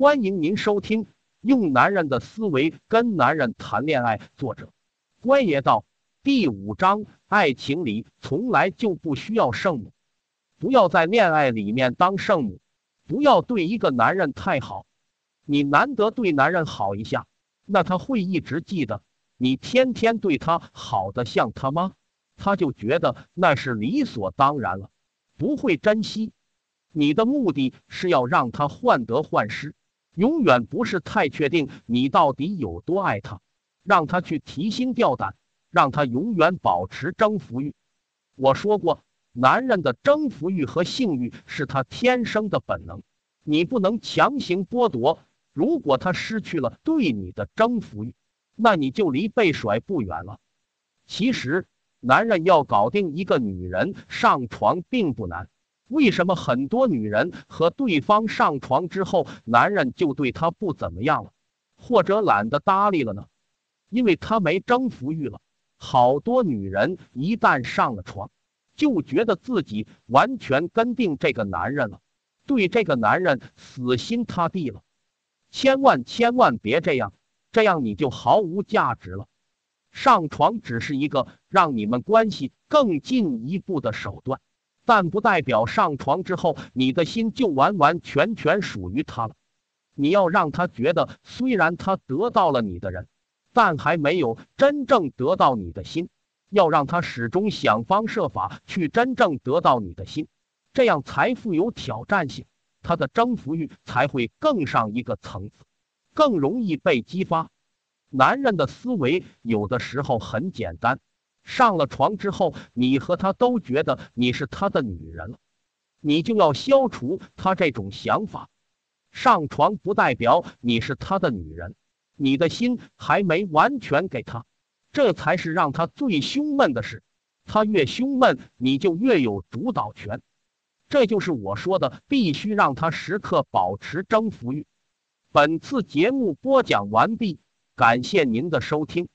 欢迎您收听《用男人的思维跟男人谈恋爱》，作者关爷道第五章：爱情里从来就不需要圣母，不要在恋爱里面当圣母，不要对一个男人太好。你难得对男人好一下，那他会一直记得你天天对他好的像他吗？他就觉得那是理所当然了，不会珍惜。你的目的是要让他患得患失。永远不是太确定你到底有多爱他，让他去提心吊胆，让他永远保持征服欲。我说过，男人的征服欲和性欲是他天生的本能，你不能强行剥夺。如果他失去了对你的征服欲，那你就离被甩不远了。其实，男人要搞定一个女人上床并不难。为什么很多女人和对方上床之后，男人就对她不怎么样了，或者懒得搭理了呢？因为他没征服欲了。好多女人一旦上了床，就觉得自己完全跟定这个男人了，对这个男人死心塌地了。千万千万别这样，这样你就毫无价值了。上床只是一个让你们关系更进一步的手段。但不代表上床之后，你的心就完完全全属于他了。你要让他觉得，虽然他得到了你的人，但还没有真正得到你的心。要让他始终想方设法去真正得到你的心，这样才富有挑战性，他的征服欲才会更上一个层次，更容易被激发。男人的思维有的时候很简单。上了床之后，你和他都觉得你是他的女人了，你就要消除他这种想法。上床不代表你是他的女人，你的心还没完全给他，这才是让他最胸闷的事。他越胸闷，你就越有主导权。这就是我说的，必须让他时刻保持征服欲。本次节目播讲完毕，感谢您的收听。